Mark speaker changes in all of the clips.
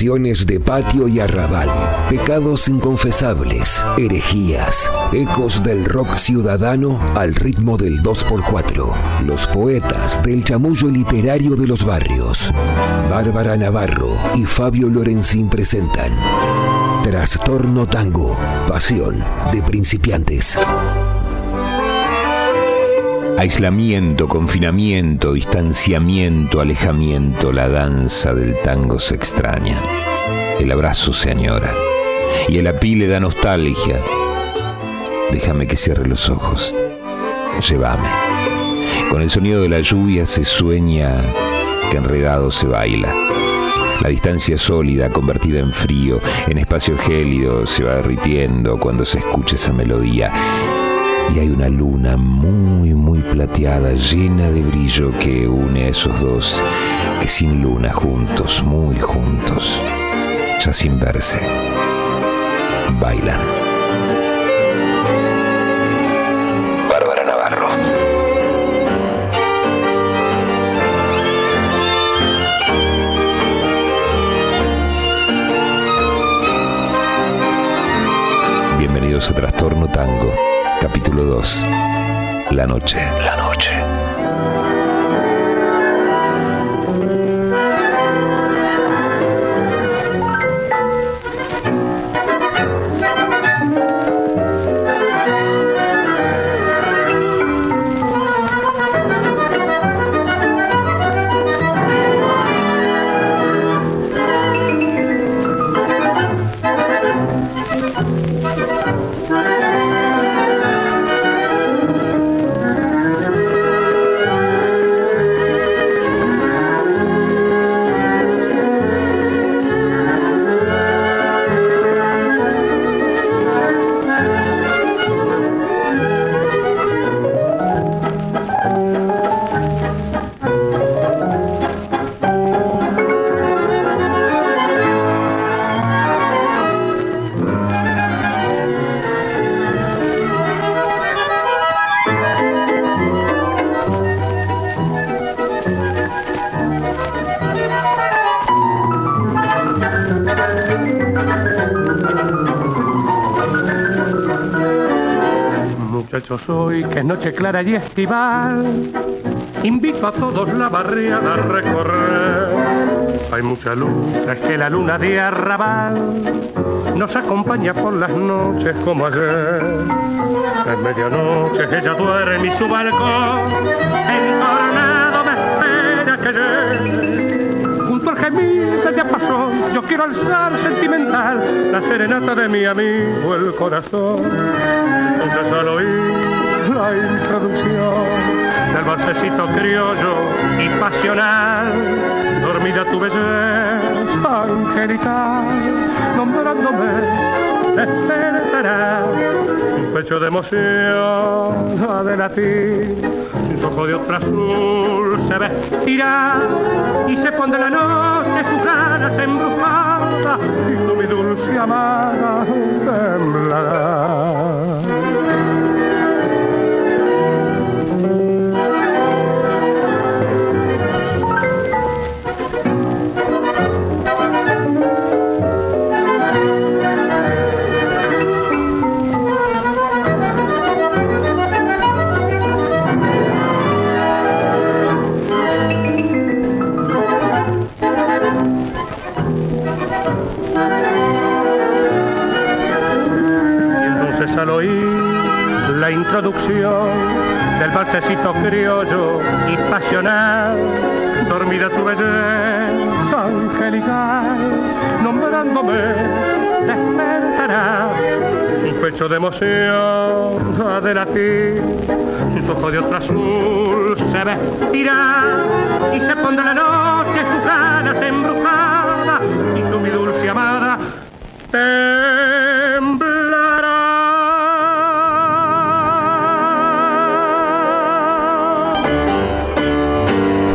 Speaker 1: De patio y arrabal, pecados inconfesables, herejías, ecos del rock ciudadano al ritmo del 2x4, los poetas del chamullo literario de los barrios. Bárbara Navarro y Fabio Lorenzín presentan Trastorno Tango, pasión de principiantes.
Speaker 2: Aislamiento, confinamiento, distanciamiento, alejamiento, la danza del tango se extraña. El abrazo se añora. Y el api le da nostalgia. Déjame que cierre los ojos. Llévame. Con el sonido de la lluvia se sueña que enredado se baila. La distancia sólida, convertida en frío, en espacio gélido, se va derritiendo cuando se escucha esa melodía y hay una luna muy, muy plateada, llena de brillo que une a esos dos, que sin luna juntos, muy juntos, ya sin verse, bailan. Bárbara Navarro. Bienvenidos a Trastorno Tango. Capítulo 2. La noche. La noche.
Speaker 3: Hoy que es noche clara y estival, invito a todos la barriada a recorrer. Hay mucha luz, es que la luna de arrabal nos acompaña por las noches como ayer. En medianoche ella duerme y su balcón encornado me espera que llegue. Junto al gemido del diapasón yo quiero alzar sentimental la serenata de mi amigo el corazón. Entonces al oír la introducción del balsecito criollo y pasional, dormida tu belleza angelical, nombrándome despertará un pecho de emoción de latir, sus ojos de otra azul se vestirá y se pondrá la noche sus ganas embrujadas y tú mi dulce amada temblará. De emoción de latir, sus ojos de otro azul se vestirá y se pondrá la noche sus ganas embrujadas y tú mi dulce amada temblará.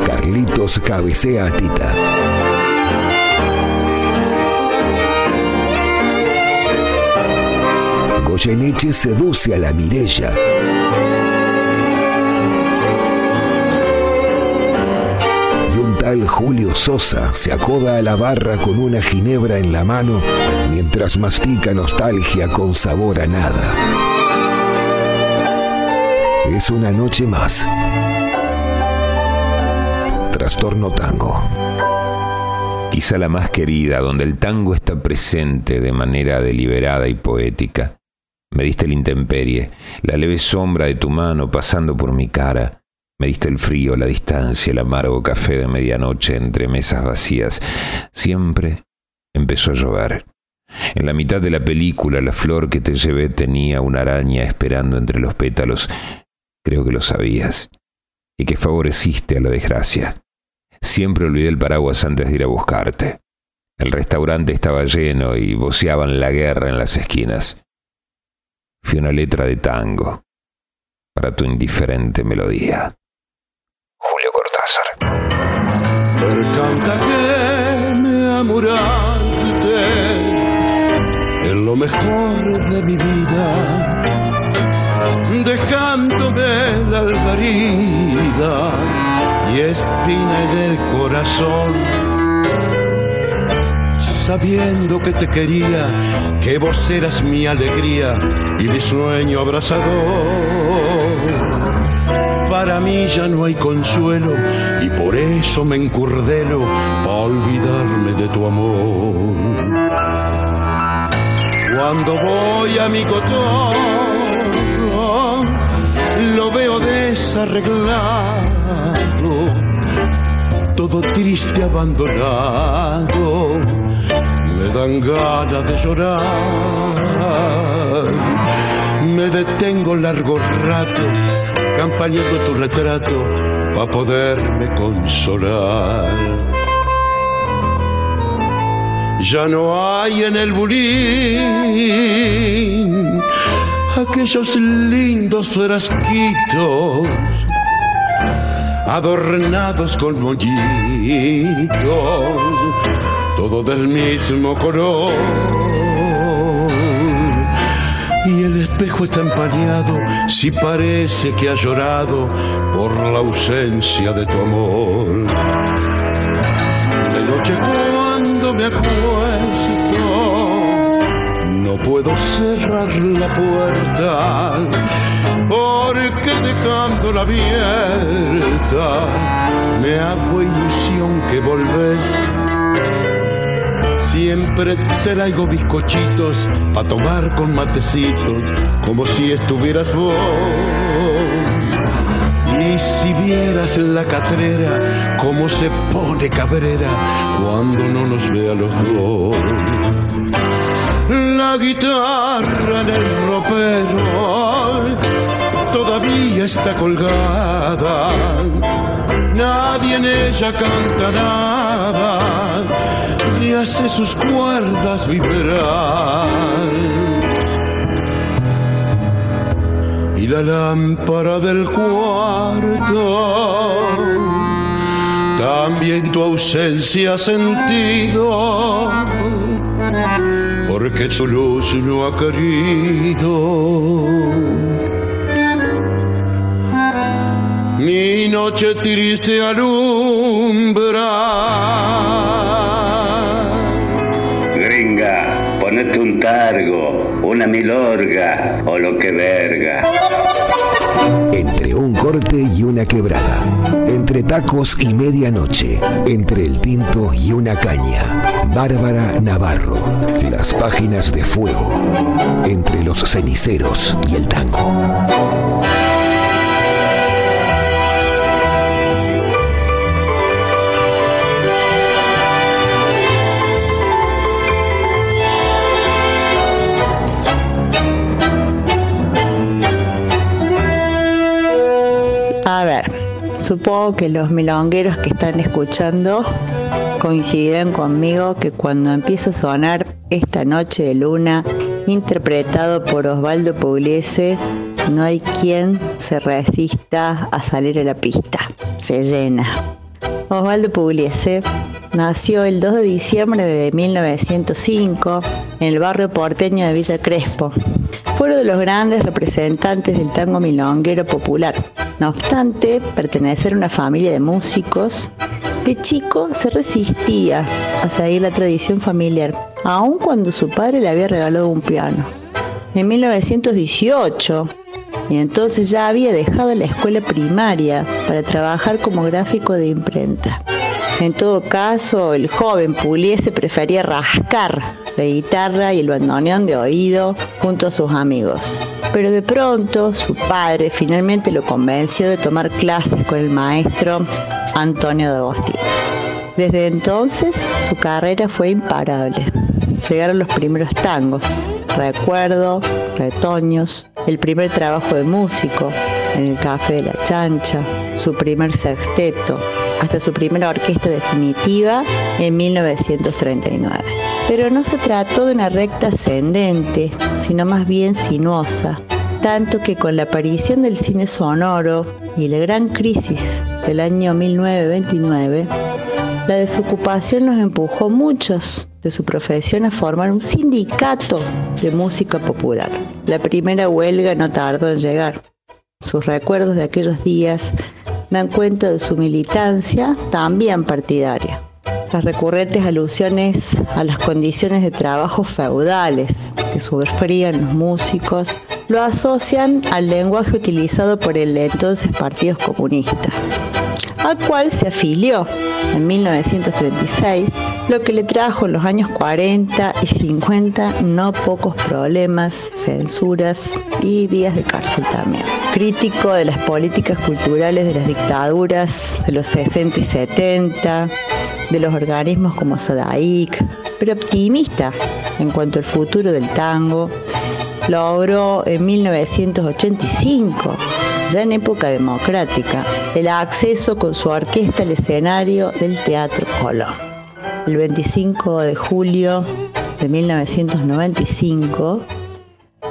Speaker 1: Carlitos cabecea a Tita. Goyeneche seduce a la Mirella. tal Julio Sosa se acoda a la barra con una ginebra en la mano mientras mastica nostalgia con sabor a nada. Es una noche más. Trastorno Tango.
Speaker 2: Quizá la más querida, donde el tango está presente de manera deliberada y poética. Me diste la intemperie, la leve sombra de tu mano pasando por mi cara. Me diste el frío, la distancia, el amargo café de medianoche entre mesas vacías. Siempre empezó a llover. En la mitad de la película, la flor que te llevé tenía una araña esperando entre los pétalos. Creo que lo sabías. Y que favoreciste a la desgracia. Siempre olvidé el paraguas antes de ir a buscarte. El restaurante estaba lleno y voceaban la guerra en las esquinas. Fui una letra de tango para tu indiferente melodía.
Speaker 4: Julio Cortázar. Percanta que me amuraste en lo mejor de mi vida, dejándome la albarida y espina en el corazón sabiendo que te quería, que vos eras mi alegría y mi sueño abrazador. Para mí ya no hay consuelo y por eso me encurdelo para olvidarme de tu amor. Cuando voy a mi cotorro, lo veo desarreglado, todo triste abandonado dan ganas de llorar. Me detengo largo rato, campañando tu retrato, para poderme consolar. Ya no hay en el bulín aquellos lindos frasquitos adornados con mollitos todo del mismo color. Y el espejo está empañado, si parece que ha llorado por la ausencia de tu amor. De noche cuando me acuesto, no puedo cerrar la puerta, porque dejándola abierta, me hago ilusión que volvés Siempre te traigo bizcochitos pa' tomar con matecitos, como si estuvieras vos. Y si vieras la catrera, cómo se pone cabrera cuando no nos ve a los dos. La guitarra en el ropero todavía está colgada, nadie en ella canta nada y hace sus cuerdas vibrar. Y la lámpara del cuarto, también tu ausencia ha sentido, porque su luz no ha querido. Mi noche triste alumbra
Speaker 5: targo, una milorga o lo que verga.
Speaker 1: Entre un corte y una quebrada, entre tacos y medianoche, entre el tinto y una caña. Bárbara Navarro, las páginas de fuego, entre los ceniceros y el tango.
Speaker 6: Supongo que los milongueros que están escuchando coincidirán conmigo que cuando empieza a sonar esta noche de luna, interpretado por Osvaldo Pugliese, no hay quien se resista a salir a la pista. Se llena. Osvaldo Pugliese nació el 2 de diciembre de 1905 en el barrio porteño de Villa Crespo. Fue uno de los grandes representantes del tango milonguero popular no obstante pertenecer a una familia de músicos, De chico se resistía a seguir la tradición familiar, aun cuando su padre le había regalado un piano. En 1918, y entonces ya había dejado la escuela primaria para trabajar como gráfico de imprenta. En todo caso, el joven Pugliese prefería rascar la guitarra y el bandoneón de oído junto a sus amigos. Pero de pronto su padre finalmente lo convenció de tomar clases con el maestro Antonio de Agostino. Desde entonces su carrera fue imparable. Llegaron los primeros tangos, recuerdo, retoños, el primer trabajo de músico en el Café de la Chancha, su primer sexteto, hasta su primera orquesta definitiva en 1939. Pero no se trató de una recta ascendente, sino más bien sinuosa, tanto que con la aparición del cine sonoro y la gran crisis del año 1929, la desocupación nos empujó muchos de su profesión a formar un sindicato de música popular. La primera huelga no tardó en llegar. Sus recuerdos de aquellos días dan cuenta de su militancia también partidaria. Las recurrentes alusiones a las condiciones de trabajo feudales que sufrían los músicos lo asocian al lenguaje utilizado por el entonces Partido Comunista, al cual se afilió en 1936, lo que le trajo en los años 40 y 50 no pocos problemas, censuras y días de cárcel también. Crítico de las políticas culturales de las dictaduras de los 60 y 70, de los organismos como SADAIC, pero optimista en cuanto al futuro del tango, logró en 1985 ya en época democrática, el acceso con su orquesta al escenario del Teatro Colón. El 25 de julio de 1995,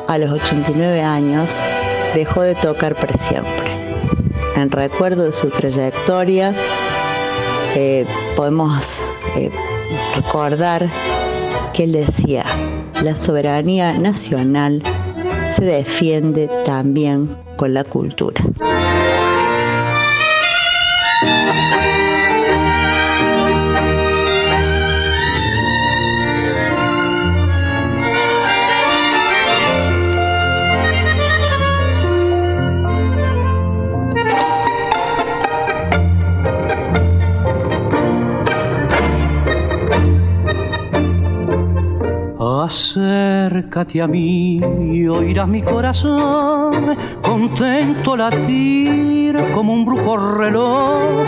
Speaker 6: a los 89 años, dejó de tocar para siempre. En recuerdo de su trayectoria, eh, podemos eh, recordar que él decía, la soberanía nacional se defiende también con la cultura.
Speaker 7: Acércate a mí y oirás mi corazón contento latir como un brujo reloj.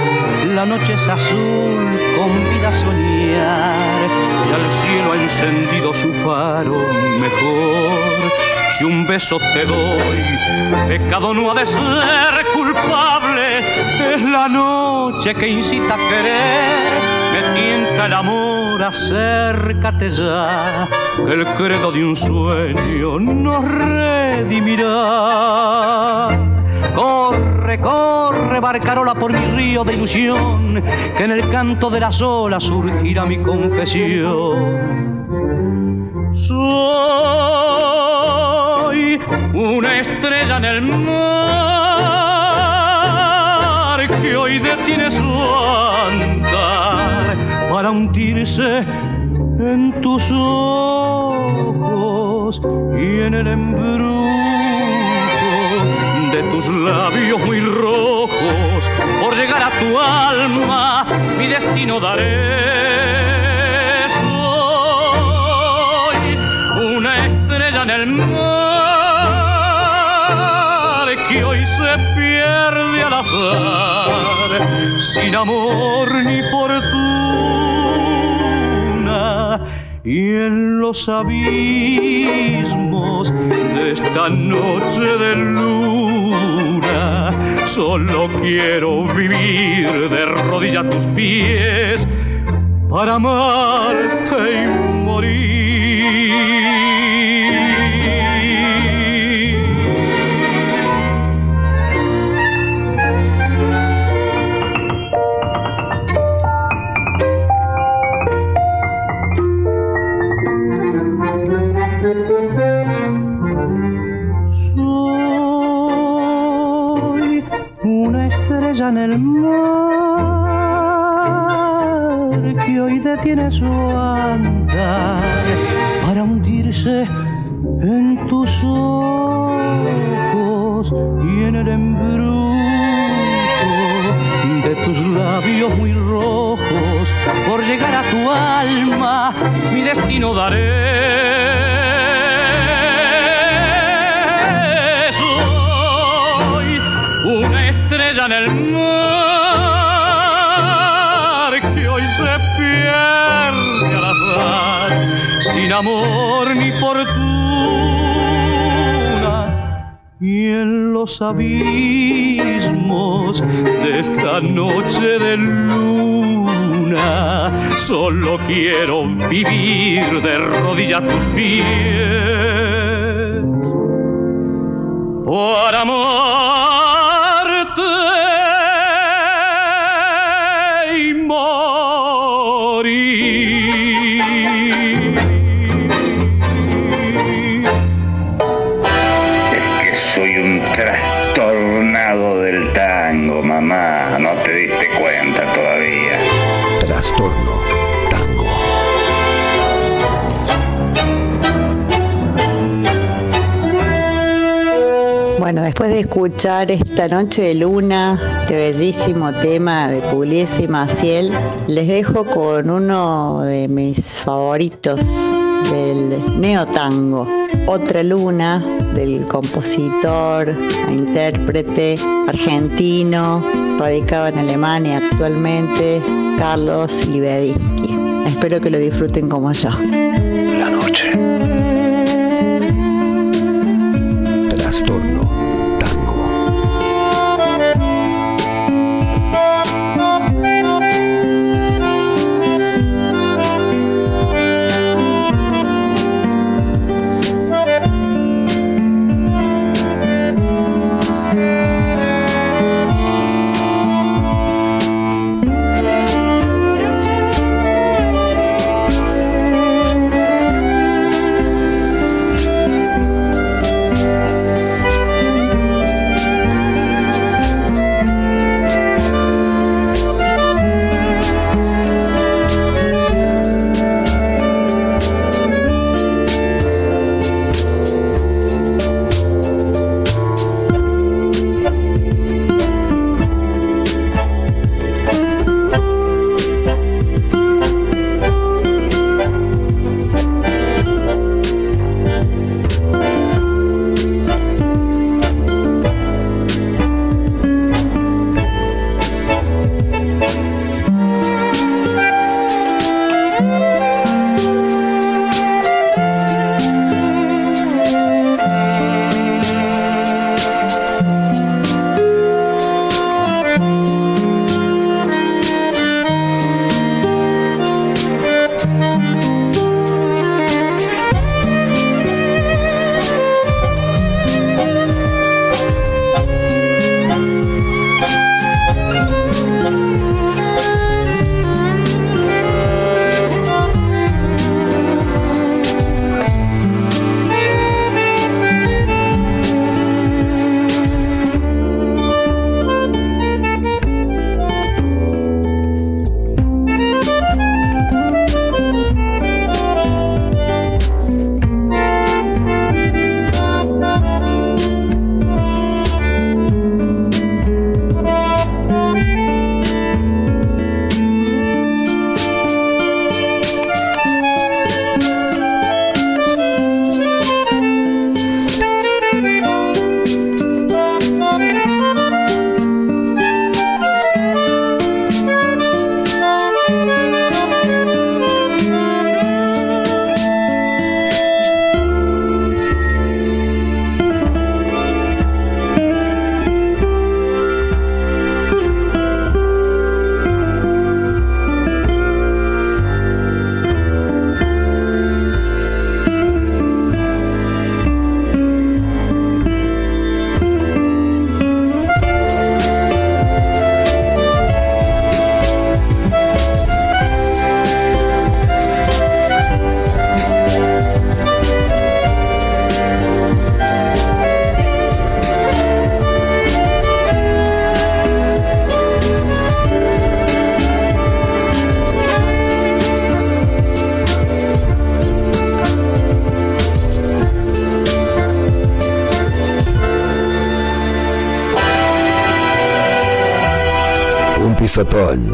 Speaker 7: La noche es azul, convida a soñar. Ya el cielo ha encendido su faro mejor. Si un beso te doy, pecado no ha de ser culpable. Es la noche que incita a querer me tienta el amor, acércate ya, el credo de un sueño nos redimirá. Corre, corre, barcarola por mi río de ilusión, que en el canto de las olas surgirá mi confesión. Soy una estrella en el mar que hoy detiene su para hundirse en tus ojos y en el embrujo de tus labios muy rojos. Por llegar a tu alma, mi destino daré. Soy una estrella en el mar que hoy se pierde al azar, sin amor ni fortuna, y en los abismos de esta noche de luna, solo quiero vivir de rodillas a tus pies para amarte y morir. Su andar para hundirse en tus ojos y en el embrujo de tus labios muy rojos. Por llegar a tu alma, mi destino daré. Soy una estrella en el mar sin amor ni fortuna. Y en los abismos de esta noche de luna, solo quiero vivir de rodillas a tus pies. Por amarte
Speaker 6: después de escuchar esta noche de luna, este bellísimo tema de Pugliese y Maciel, les dejo con uno de mis favoritos del neotango, Otra Luna, del compositor e intérprete argentino, radicado en Alemania actualmente, Carlos Libedinsky. Espero que lo disfruten como yo.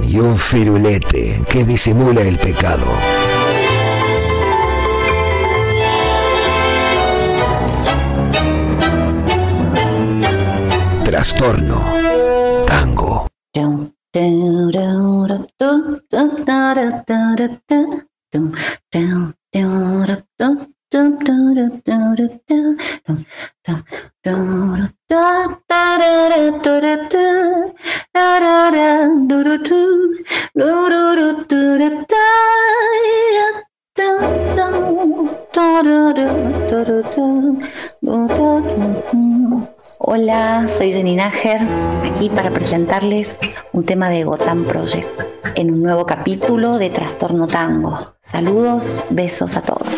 Speaker 8: Y un firulete que disimula el pecado. Trastorno.
Speaker 9: Capítulo de Trastorno Tango. Saludos, besos a todos.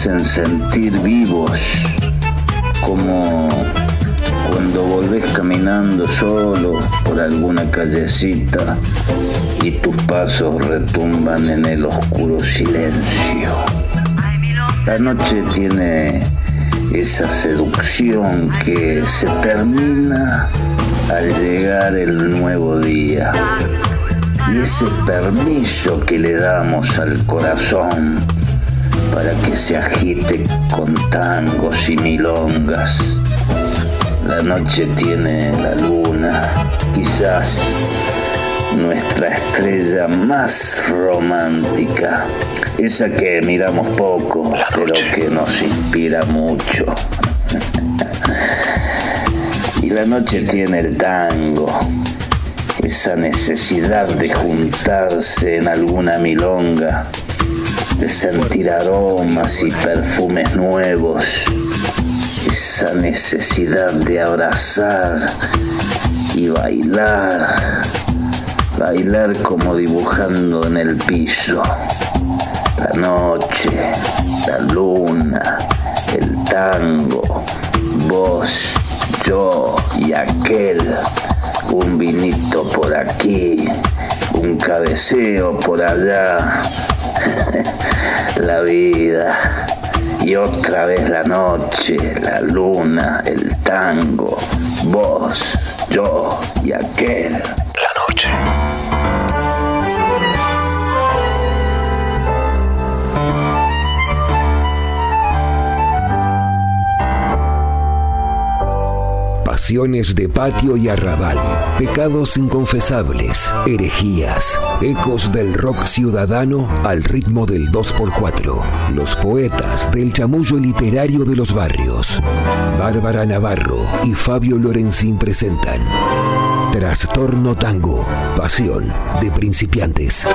Speaker 5: Hacen sentir vivos, como cuando volvés caminando solo por alguna callecita y tus pasos retumban en el oscuro silencio. La noche tiene esa seducción que se termina al llegar el nuevo día. Y ese permiso que le damos al corazón para que se agite con tangos y milongas. La noche tiene la luna, quizás nuestra estrella más romántica, esa que miramos poco, pero que nos inspira mucho. Y la noche tiene el tango, esa necesidad de juntarse en alguna milonga, de sentir aromas y perfumes nuevos, esa necesidad de abrazar y bailar, bailar como dibujando en el piso. La noche, la luna, el tango, vos, yo y aquel, un vinito por aquí, un cabeceo por allá, la vida. Y otra vez la noche, la luna, el tango, vos, yo y aquel.
Speaker 1: De patio y arrabal, pecados inconfesables, herejías, ecos del rock ciudadano al ritmo del 2x4, los poetas del chamullo literario de los barrios. Bárbara Navarro y Fabio Lorenzín presentan Trastorno Tango, pasión de principiantes.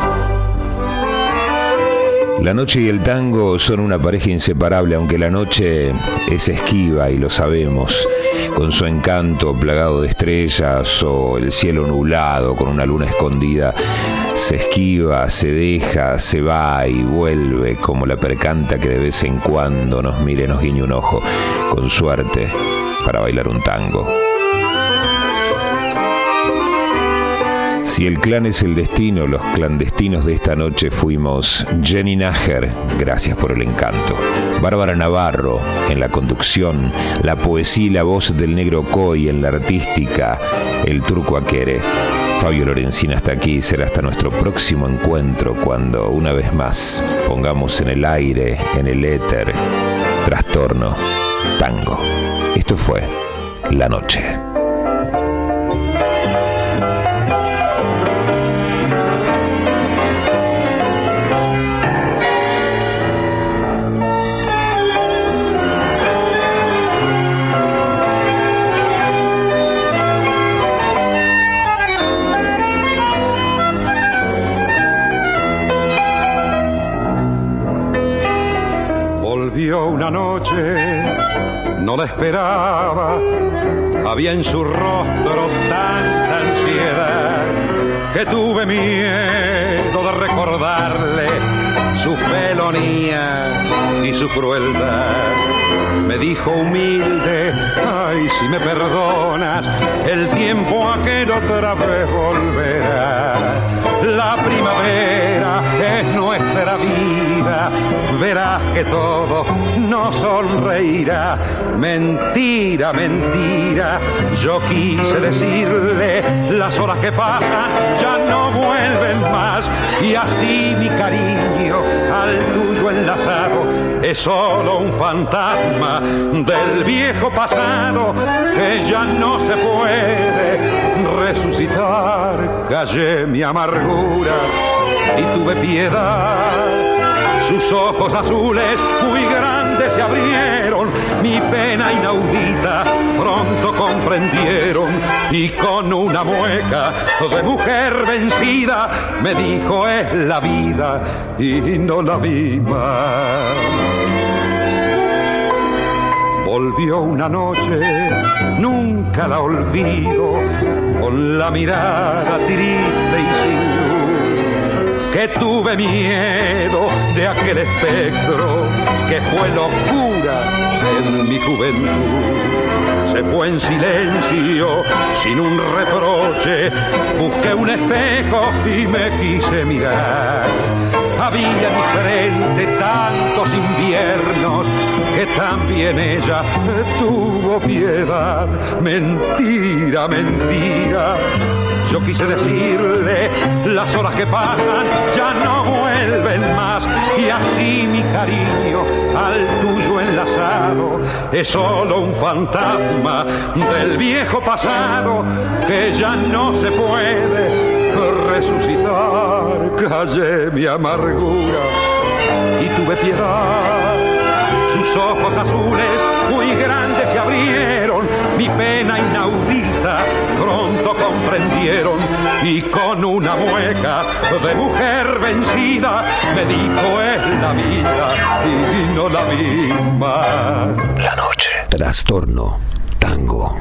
Speaker 2: La noche y el tango son una pareja inseparable, aunque la noche es esquiva y lo sabemos, con su encanto plagado de estrellas o el cielo nublado con una luna escondida. Se esquiva, se deja, se va y vuelve como la percanta que de vez en cuando nos mire, nos guiña un ojo, con suerte, para bailar un tango. Si el clan es el destino, los clandestinos de esta noche fuimos Jenny Nager, gracias por el encanto. Bárbara Navarro en la conducción, la poesía y la voz del negro Coy en la artística, el turco Aquere. Fabio Lorenzina hasta aquí, será hasta nuestro próximo encuentro cuando una vez más pongamos en el aire, en el éter, trastorno, tango. Esto fue La Noche.
Speaker 10: No la esperaba, había en su rostro tanta ansiedad que tuve miedo de recordarle su felonía y su crueldad. Me dijo humilde, ay, si me perdonas, el tiempo aquel otra vez volverá. La primavera es nuestra vida, verás que todo nos sonreirá. Mentira, mentira, yo quise decirle, las horas que pasan ya no vuelven más. Y así mi cariño al tuyo enlazado es solo un fantasma del viejo pasado que ya no se puede resucitar. Callé mi amargura y tuve piedad. Sus ojos azules muy grandes se abrieron, mi pena inaudita pronto comprendieron y con una mueca de mujer vencida me dijo es la vida y no la vi volvió una noche, nunca la olvido, con la mirada triste y sin luz, que tuve miedo de aquel espectro que fue locura en mi juventud. Se fue en silencio, sin un reproche, busqué un espejo y me quise mirar. Había en mi frente tantos inviernos que también ella tuvo piedad. Mentira, mentira. Yo quise decirle, las horas que pasan ya no vuelven más. Y así mi cariño al tuyo es solo un fantasma del viejo pasado que ya no se puede resucitar. Callé mi amargura y tuve piedad. Sus ojos azules muy grandes se abrieron, mi pena inaudita pronto comprendieron y con una mueca de mujer vencida me dijo es la vida y no la vi más.
Speaker 1: Trastorno. Tango.